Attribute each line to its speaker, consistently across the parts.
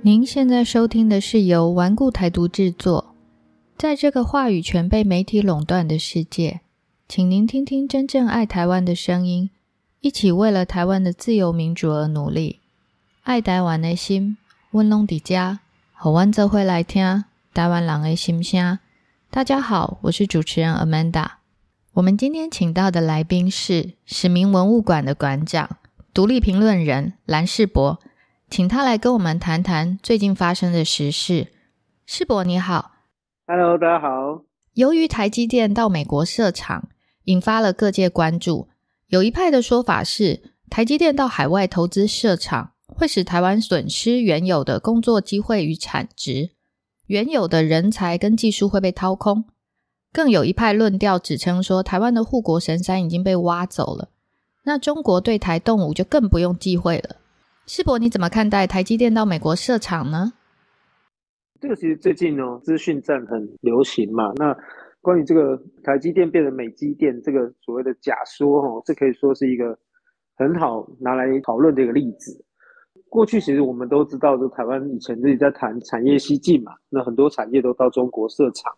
Speaker 1: 您现在收听的是由顽固台独制作。在这个话语权被媒体垄断的世界，请您听听真正爱台湾的声音，一起为了台湾的自由民主而努力。爱台湾的心，温龙迪家，好湾则会来听台湾人的心声。大家好，我是主持人 Amanda。我们今天请到的来宾是史明文物馆的馆长、独立评论人蓝世博，请他来跟我们谈谈最近发生的时事。世博你好
Speaker 2: ，Hello，大家好。
Speaker 1: 由于台积电到美国设厂，引发了各界关注。有一派的说法是，台积电到海外投资设厂，会使台湾损失原有的工作机会与产值。原有的人才跟技术会被掏空，更有一派论调指称说，台湾的护国神山已经被挖走了，那中国对台动武就更不用忌讳了。世博，你怎么看待台积电到美国设厂呢？
Speaker 2: 这个其实最近呢，资讯战很流行嘛。那关于这个台积电变成美积电这个所谓的假说，哈，这可以说是一个很好拿来讨论的一个例子。过去其实我们都知道，就台湾以前自己在谈产业西进嘛，那很多产业都到中国设厂。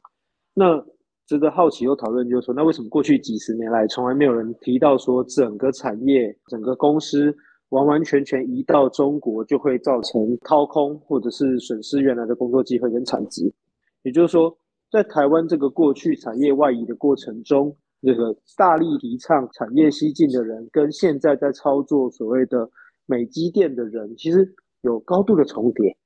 Speaker 2: 那值得好奇又讨论就是说，那为什么过去几十年来从来没有人提到说，整个产业、整个公司完完全全移到中国就会造成掏空或者是损失原来的工作机会跟产值？也就是说，在台湾这个过去产业外移的过程中，这个大力提倡产业西进的人，跟现在在操作所谓的。美积电的人其实有高度的重叠，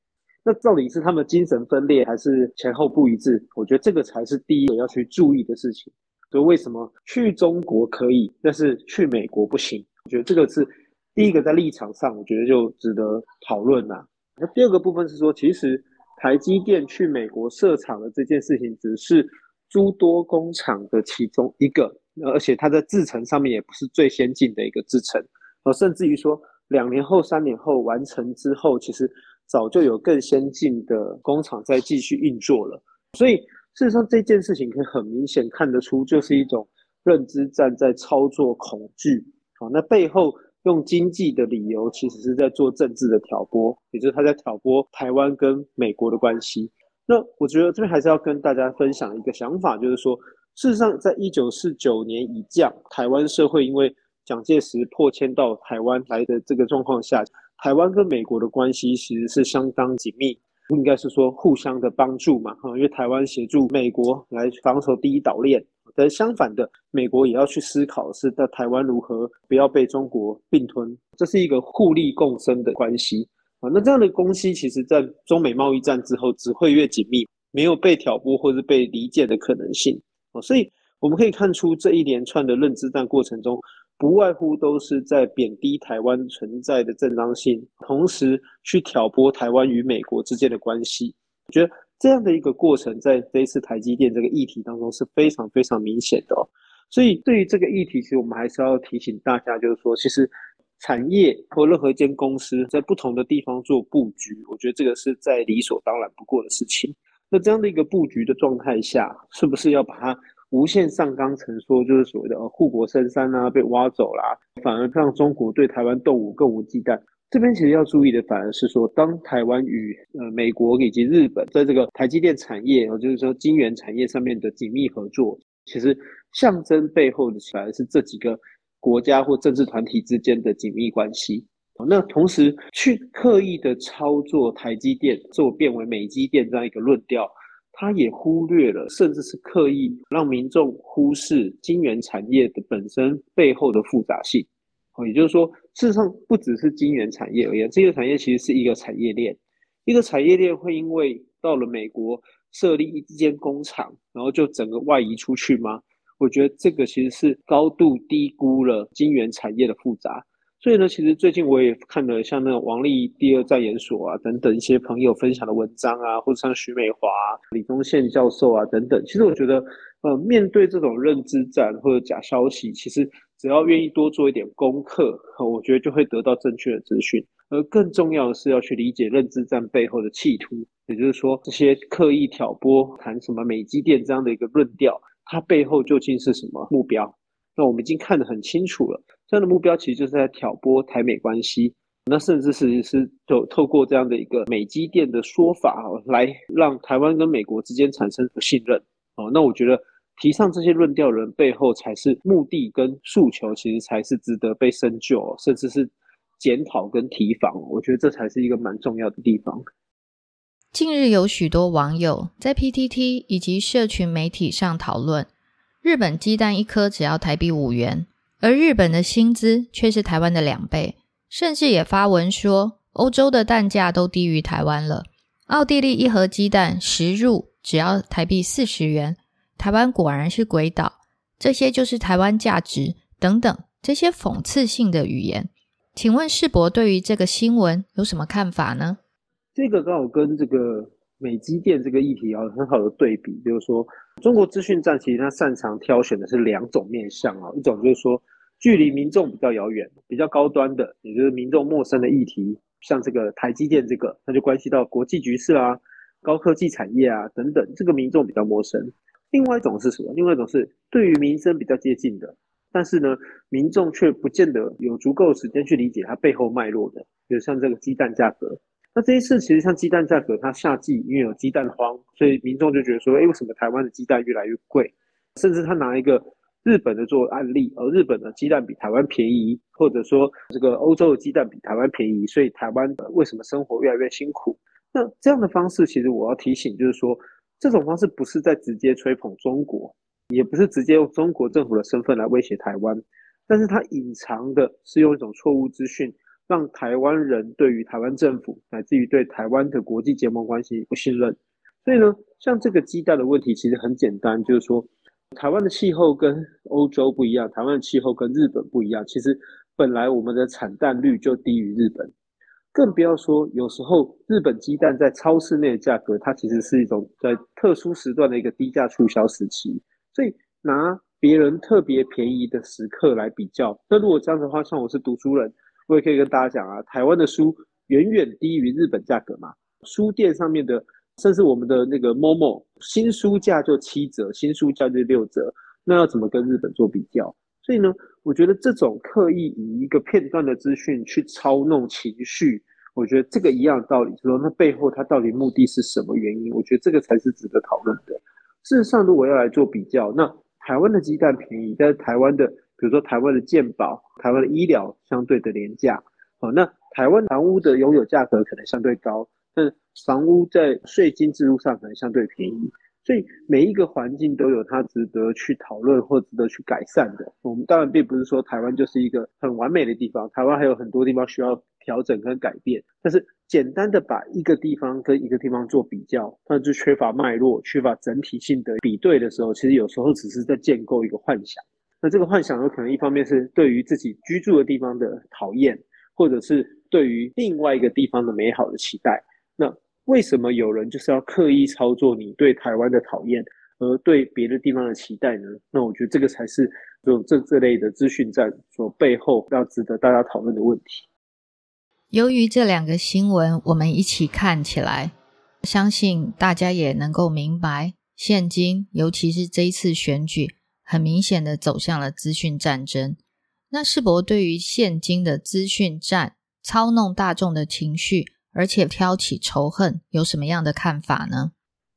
Speaker 2: 那到底是他们精神分裂，还是前后不一致？我觉得这个才是第一个要去注意的事情。所以为什么去中国可以，但是去美国不行？我觉得这个是第一个在立场上，我觉得就值得讨论呐。那第二个部分是说，其实台积电去美国设厂的这件事情，只是诸多工厂的其中一个，而且它在制程上面也不是最先进的一个制程，而甚至于说。两年后、三年后完成之后，其实早就有更先进的工厂在继续运作了。所以事实上，这件事情可以很明显看得出，就是一种认知站在操作恐惧。好，那背后用经济的理由，其实是在做政治的挑拨，也就是他在挑拨台湾跟美国的关系。那我觉得这边还是要跟大家分享一个想法，就是说，事实上，在一九四九年以降，台湾社会因为蒋介石破迁到台湾来的这个状况下，台湾跟美国的关系其实是相当紧密，应该是说互相的帮助嘛，哈，因为台湾协助美国来防守第一岛链，但相反的，美国也要去思考是在台湾如何不要被中国并吞，这是一个互利共生的关系啊。那这样的关系，其实在中美贸易战之后只会越紧密，没有被挑拨或是被离间的可能性啊。所以我们可以看出这一连串的认知战过程中。不外乎都是在贬低台湾存在的正当性，同时去挑拨台湾与美国之间的关系。我觉得这样的一个过程，在这一次台积电这个议题当中是非常非常明显的。哦所以，对于这个议题，其实我们还是要提醒大家，就是说，其实产业或任何一间公司在不同的地方做布局，我觉得这个是在理所当然不过的事情。那这样的一个布局的状态下，是不是要把它？无限上纲成说，就是所谓的护国深山啊被挖走啦，反而让中国对台湾动武更无忌惮。这边其实要注意的，反而是说，当台湾与呃美国以及日本在这个台积电产业，呃就是说晶圆产业上面的紧密合作，其实象征背后的反而是这几个国家或政治团体之间的紧密关系。那同时去刻意的操作台积电，做变为美积电这样一个论调。他也忽略了，甚至是刻意让民众忽视晶圆产业的本身背后的复杂性。哦，也就是说，事实上不只是晶圆产业而言，这个产业其实是一个产业链。一个产业链会因为到了美国设立一间工厂，然后就整个外移出去吗？我觉得这个其实是高度低估了晶圆产业的复杂。所以呢，其实最近我也看了像那个王力第二战研所啊等等一些朋友分享的文章啊，或者像徐美华、李宗宪教授啊等等。其实我觉得，呃，面对这种认知战或者假消息，其实只要愿意多做一点功课，我觉得就会得到正确的资讯。而更重要的是要去理解认知战背后的企图，也就是说，这些刻意挑拨谈什么美积电这样的一个论调，它背后究竟是什么目标？那我们已经看得很清楚了。这样的目标其实就是在挑拨台美关系，那甚至是是就透过这样的一个美积电的说法，来让台湾跟美国之间产生不信任哦。那我觉得提倡这些论调人背后才是目的跟诉求，其实才是值得被深究，甚至是检讨跟提防。我觉得这才是一个蛮重要的地方。
Speaker 1: 近日有许多网友在 PTT 以及社群媒体上讨论，日本鸡蛋一颗只要台币五元，而日本的薪资却是台湾的两倍。甚至也发文说，欧洲的蛋价都低于台湾了。奥地利一盒鸡蛋十入只要台币四十元，台湾果然是鬼岛。这些就是台湾价值等等这些讽刺性的语言。请问世博对于这个新闻有什么看法呢？
Speaker 2: 这个刚好跟这个美积电这个议题有很好的对比，就是说中国资讯站其实它擅长挑选的是两种面向啊，一种就是说。距离民众比较遥远、比较高端的，也就是民众陌生的议题，像这个台积电这个，它就关系到国际局势啊、高科技产业啊等等，这个民众比较陌生。另外一种是什么？另外一种是对于民生比较接近的，但是呢，民众却不见得有足够时间去理解它背后脉络的，比如像这个鸡蛋价格。那这一次其实像鸡蛋价格，它夏季因为有鸡蛋荒，所以民众就觉得说，哎，为什么台湾的鸡蛋越来越贵？甚至他拿一个。日本的做案例，而日本的鸡蛋比台湾便宜，或者说这个欧洲的鸡蛋比台湾便宜，所以台湾为什么生活越来越辛苦？那这样的方式，其实我要提醒，就是说这种方式不是在直接吹捧中国，也不是直接用中国政府的身份来威胁台湾，但是它隐藏的是用一种错误资讯，让台湾人对于台湾政府，乃至于对台湾的国际结盟关系不信任。所以呢，像这个鸡蛋的问题，其实很简单，就是说。台湾的气候跟欧洲不一样，台湾的气候跟日本不一样。其实本来我们的产蛋率就低于日本，更不要说有时候日本鸡蛋在超市内的价格，它其实是一种在特殊时段的一个低价促销时期。所以拿别人特别便宜的时刻来比较，那如果这样的话，像我是读书人，我也可以跟大家讲啊，台湾的书远远低于日本价格嘛，书店上面的。甚至我们的那个 Momo 新书价就七折，新书价就六折，那要怎么跟日本做比较？所以呢，我觉得这种刻意以一个片段的资讯去操弄情绪，我觉得这个一样道理，就说那背后它到底目的是什么原因？我觉得这个才是值得讨论的。事实上，如果要来做比较，那台湾的鸡蛋便宜，但是台湾的，比如说台湾的健保、台湾的医疗相对的廉价，哦，那台湾房屋的拥有价格可能相对高。但房屋在税金制度上可能相对便宜，所以每一个环境都有它值得去讨论或值得去改善的。我们当然并不是说台湾就是一个很完美的地方，台湾还有很多地方需要调整跟改变。但是简单的把一个地方跟一个地方做比较，那就缺乏脉络、缺乏整体性的比对的时候，其实有时候只是在建构一个幻想。那这个幻想有可能一方面是对于自己居住的地方的讨厌，或者是对于另外一个地方的美好的期待。那为什么有人就是要刻意操作你对台湾的讨厌，而对别的地方的期待呢？那我觉得这个才是这这这类的资讯战所背后要值得大家讨论的问题。
Speaker 1: 由于这两个新闻我们一起看起来，相信大家也能够明白，现今尤其是这一次选举，很明显的走向了资讯战争。那世博对于现今的资讯战操弄大众的情绪。而且挑起仇恨，有什么样的看法呢？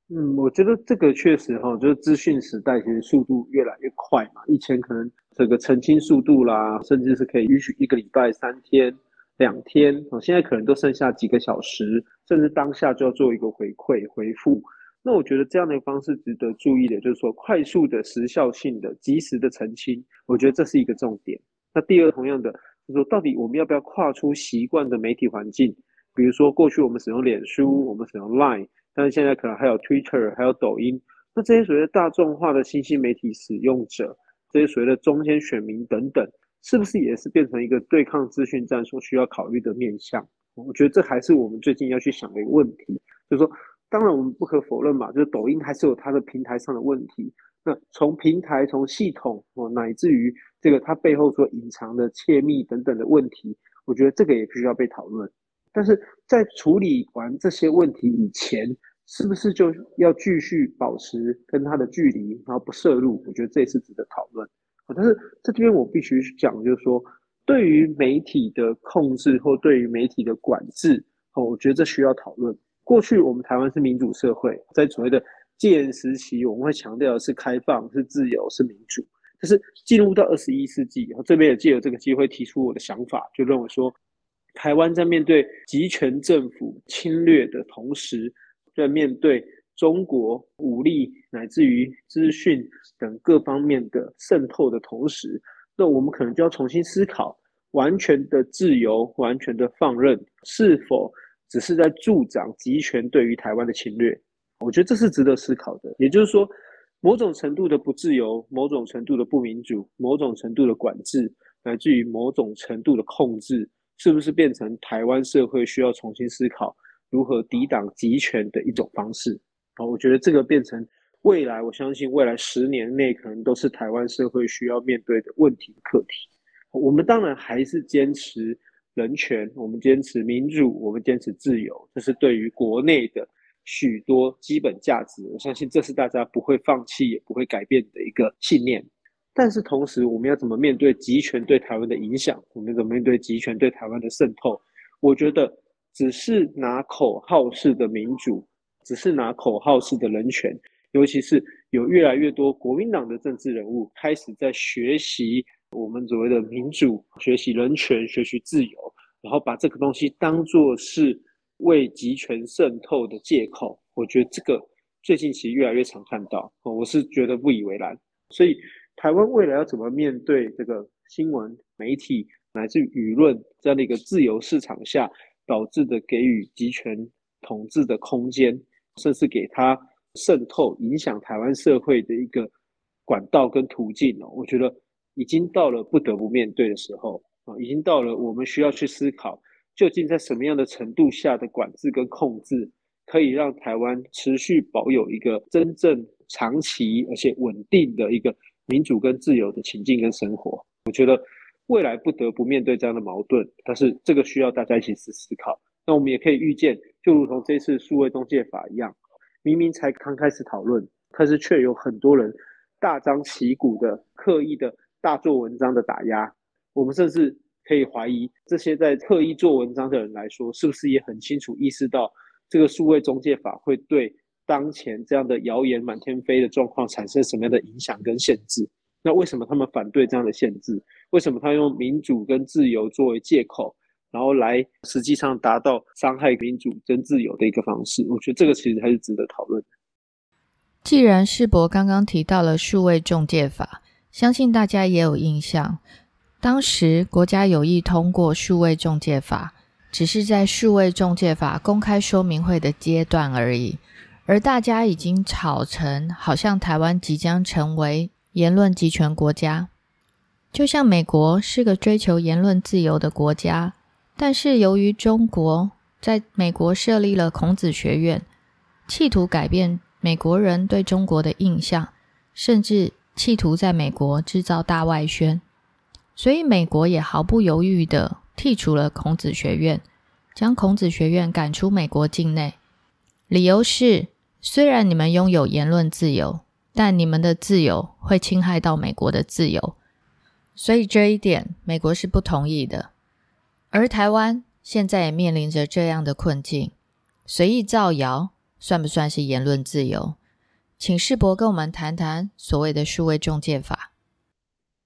Speaker 2: 嗯，我觉得这个确实哈，就是资讯时代其实速度越来越快嘛。以前可能这个澄清速度啦，甚至是可以允许一个礼拜、三天、两天，哦，现在可能都剩下几个小时，甚至当下就要做一个回馈回复。那我觉得这样的方式值得注意的，就是说快速的、时效性的、及时的澄清，我觉得这是一个重点。那第二，同样的，就是说到底我们要不要跨出习惯的媒体环境？比如说，过去我们使用脸书，我们使用 Line，但是现在可能还有 Twitter，还有抖音。那这些所谓的大众化的信息媒体使用者，这些所谓的中间选民等等，是不是也是变成一个对抗资讯战所需要考虑的面向？我觉得这还是我们最近要去想的一个问题。就是说，当然我们不可否认嘛，就是抖音还是有它的平台上的问题。那从平台、从系统哦，乃至于这个它背后所隐藏的窃密等等的问题，我觉得这个也必须要被讨论。但是在处理完这些问题以前，是不是就要继续保持跟他的距离，然后不摄入？我觉得这是值得讨论。但是这边我必须讲，就是说，对于媒体的控制或对于媒体的管制，哦，我觉得这需要讨论。过去我们台湾是民主社会，在所谓的戒严时期，我们会强调的是开放、是自由、是民主。但是进入到二十一世纪，这边也借由这个机会提出我的想法，就认为说，台湾在面对集权政府侵略的同时，在面对中国武力乃至于资讯等各方面的渗透的同时，那我们可能就要重新思考，完全的自由、完全的放任是否。只是在助长集权对于台湾的侵略，我觉得这是值得思考的。也就是说，某种程度的不自由，某种程度的不民主，某种程度的管制，乃至于某种程度的控制，是不是变成台湾社会需要重新思考如何抵挡集权的一种方式？啊，我觉得这个变成未来，我相信未来十年内可能都是台湾社会需要面对的问题课题。我们当然还是坚持。人权，我们坚持民主，我们坚持自由，这是对于国内的许多基本价值，我相信这是大家不会放弃也不会改变的一个信念。但是同时，我们要怎么面对集权对台湾的影响？我们怎么面对集权对台湾的渗透？我觉得，只是拿口号式的民主，只是拿口号式的人权，尤其是有越来越多国民党的政治人物开始在学习。我们所谓的民主、学习人权、学习自由，然后把这个东西当做是为集权渗透的借口，我觉得这个最近其实越来越常看到，我是觉得不以为然。所以，台湾未来要怎么面对这个新闻媒体乃至舆论这样的一个自由市场下导致的给予集权统治的空间，甚至给他渗透影响台湾社会的一个管道跟途径呢？我觉得。已经到了不得不面对的时候啊！已经到了我们需要去思考，究竟在什么样的程度下的管制跟控制，可以让台湾持续保有一个真正长期而且稳定的一个民主跟自由的情境跟生活？我觉得未来不得不面对这样的矛盾，但是这个需要大家一起思思考。那我们也可以预见，就如同这次数位中介法一样，明明才刚开始讨论，但是却有很多人大张旗鼓的刻意的。大做文章的打压，我们甚至可以怀疑，这些在刻意做文章的人来说，是不是也很清楚意识到这个数位中介法会对当前这样的谣言满天飞的状况产生什么样的影响跟限制？那为什么他们反对这样的限制？为什么他用民主跟自由作为借口，然后来实际上达到伤害民主跟自由的一个方式？我觉得这个其实还是值得讨论。
Speaker 1: 既然世博刚刚提到了数位中介法。相信大家也有印象，当时国家有意通过数位中介法，只是在数位中介法公开说明会的阶段而已，而大家已经吵成好像台湾即将成为言论集权国家，就像美国是个追求言论自由的国家，但是由于中国在美国设立了孔子学院，企图改变美国人对中国的印象，甚至。企图在美国制造大外宣，所以美国也毫不犹豫的剔除了孔子学院，将孔子学院赶出美国境内。理由是，虽然你们拥有言论自由，但你们的自由会侵害到美国的自由，所以这一点美国是不同意的。而台湾现在也面临着这样的困境，随意造谣算不算是言论自由？请世博跟我们谈谈所谓的数位中介法。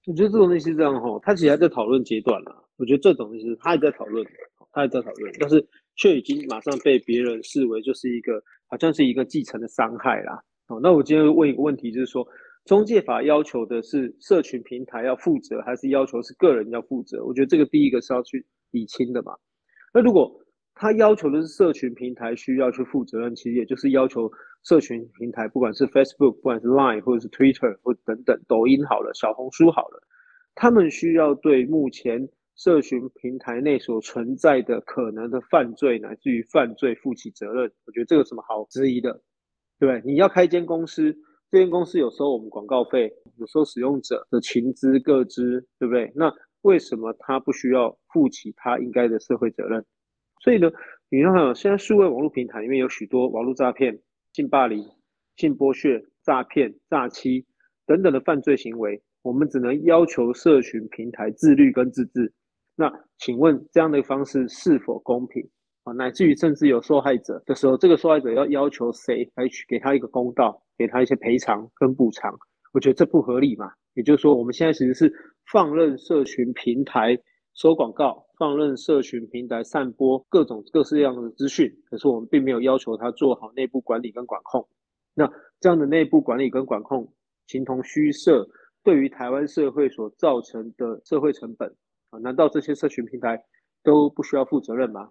Speaker 2: 我觉得这种东西是这样哈，他其实还在讨论阶段呢。我觉得这种东西他还在讨论，他还在讨论，但是却已经马上被别人视为就是一个好像是一个继承的伤害啦。哦，那我今天问一个问题，就是说中介法要求的是社群平台要负责，还是要求是个人要负责？我觉得这个第一个是要去理清的嘛。那如果他要求的是社群平台需要去负责任，其实也就是要求。社群平台，不管是 Facebook，不管是 Line，或者是 Twitter，或等等，抖音好了，小红书好了，他们需要对目前社群平台内所存在的可能的犯罪乃至于犯罪负起责任。我觉得这有什么好质疑的，对对？你要开一间公司，这间公司有时候我们广告费，有时候使用者的情资各资，对不对？那为什么他不需要负起他应该的社会责任？所以呢，你看，现在数位网络平台里面有许多网络诈骗。性霸凌、性剥削、诈骗、诈欺等等的犯罪行为，我们只能要求社群平台自律跟自治，那请问这样的方式是否公平啊？乃至于甚至有受害者的时候，这个受害者要要求谁来去给他一个公道，给他一些赔偿跟补偿？我觉得这不合理嘛。也就是说，我们现在其实是放任社群平台收广告，放任社群平台散播各种各式各样的资讯，可是我们并没有要求他做好内部管理跟管控。那这样的内部管理跟管控形同虚设，对于台湾社会所造成的社会成本啊，难道这些社群平台都不需要负责任吗？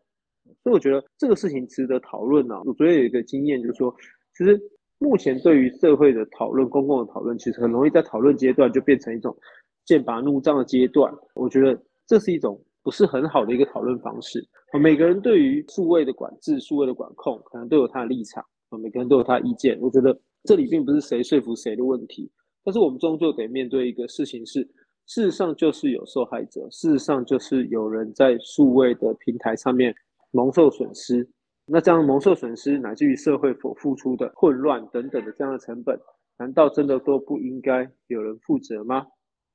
Speaker 2: 所以我觉得这个事情值得讨论呢。我昨天有一个经验，就是说，其实。目前对于社会的讨论、公共的讨论，其实很容易在讨论阶段就变成一种剑拔弩张的阶段。我觉得这是一种不是很好的一个讨论方式。每个人对于数位的管制、数位的管控，可能都有他的立场，每个人都有他的意见。我觉得这里并不是谁说服谁的问题，但是我们终究得面对一个事情是：事实上就是有受害者，事实上就是有人在数位的平台上面蒙受损失。那这样蒙受损失，乃至于社会所付出的混乱等等的这样的成本，难道真的都不应该有人负责吗？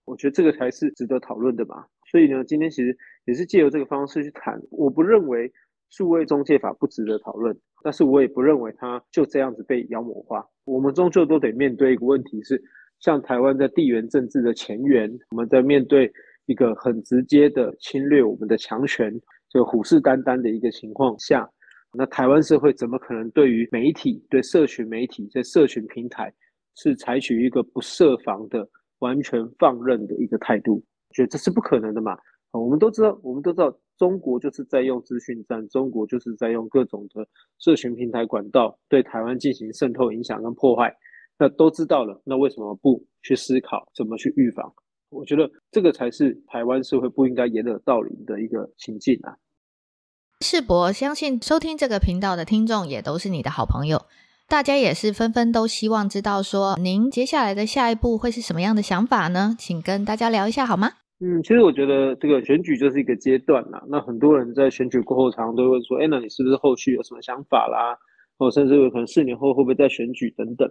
Speaker 2: 我觉得这个才是值得讨论的嘛。所以呢，今天其实也是借由这个方式去谈。我不认为数位中介法不值得讨论，但是我也不认为它就这样子被妖魔化。我们终究都得面对一个问题是，像台湾在地缘政治的前沿，我们在面对一个很直接的侵略我们的强权，就虎视眈眈的一个情况下。那台湾社会怎么可能对于媒体、对社群媒体、在社群平台是采取一个不设防的、完全放任的一个态度？觉得这是不可能的嘛？我们都知道，我们都知道，中国就是在用资讯战，中国就是在用各种的社群平台管道对台湾进行渗透、影响跟破坏。那都知道了，那为什么不去思考怎么去预防？我觉得这个才是台湾社会不应该掩耳盗铃的一个情境啊！
Speaker 1: 世博相信收听这个频道的听众也都是你的好朋友，大家也是纷纷都希望知道说您接下来的下一步会是什么样的想法呢？请跟大家聊一下好吗？
Speaker 2: 嗯，其实我觉得这个选举就是一个阶段啦。那很多人在选举过后，常常都会说：“哎，那你是不是后续有什么想法啦？或甚至有可能四年后会不会再选举等等？”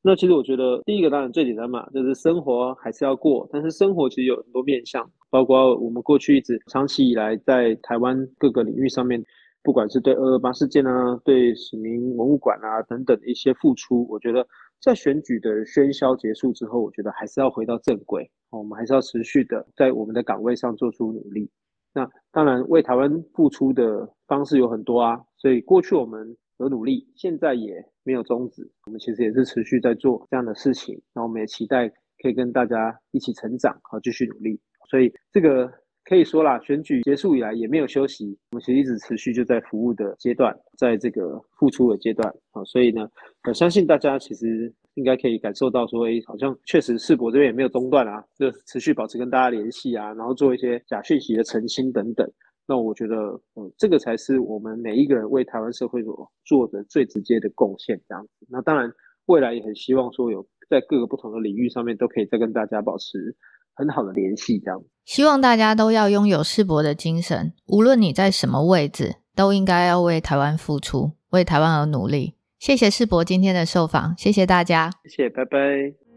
Speaker 2: 那其实我觉得，第一个当然最简单嘛，就是生活还是要过。但是生活其实有很多面向，包括我们过去一直长期以来在台湾各个领域上面，不管是对二二八事件啊，对史明文物馆啊等等的一些付出，我觉得在选举的喧嚣结束之后，我觉得还是要回到正轨。我们还是要持续的在我们的岗位上做出努力。那当然为台湾付出的方式有很多啊，所以过去我们。有努力，现在也没有终止。我们其实也是持续在做这样的事情，那我们也期待可以跟大家一起成长，和继续努力。所以这个可以说啦，选举结束以来也没有休息，我们其实一直持续就在服务的阶段，在这个付出的阶段啊。所以呢，我相信大家其实应该可以感受到说，哎，好像确实世博这边也没有中断啊，就持续保持跟大家联系啊，然后做一些假讯息的澄清等等。那我觉得，嗯，这个才是我们每一个人为台湾社会所做的最直接的贡献，这样子。那当然，未来也很希望说有在各个不同的领域上面都可以再跟大家保持很好的联系，这样。
Speaker 1: 希望大家都要拥有世博的精神，无论你在什么位置，都应该要为台湾付出，为台湾而努力。谢谢世博今天的受访，谢谢大家，
Speaker 2: 谢谢，拜拜。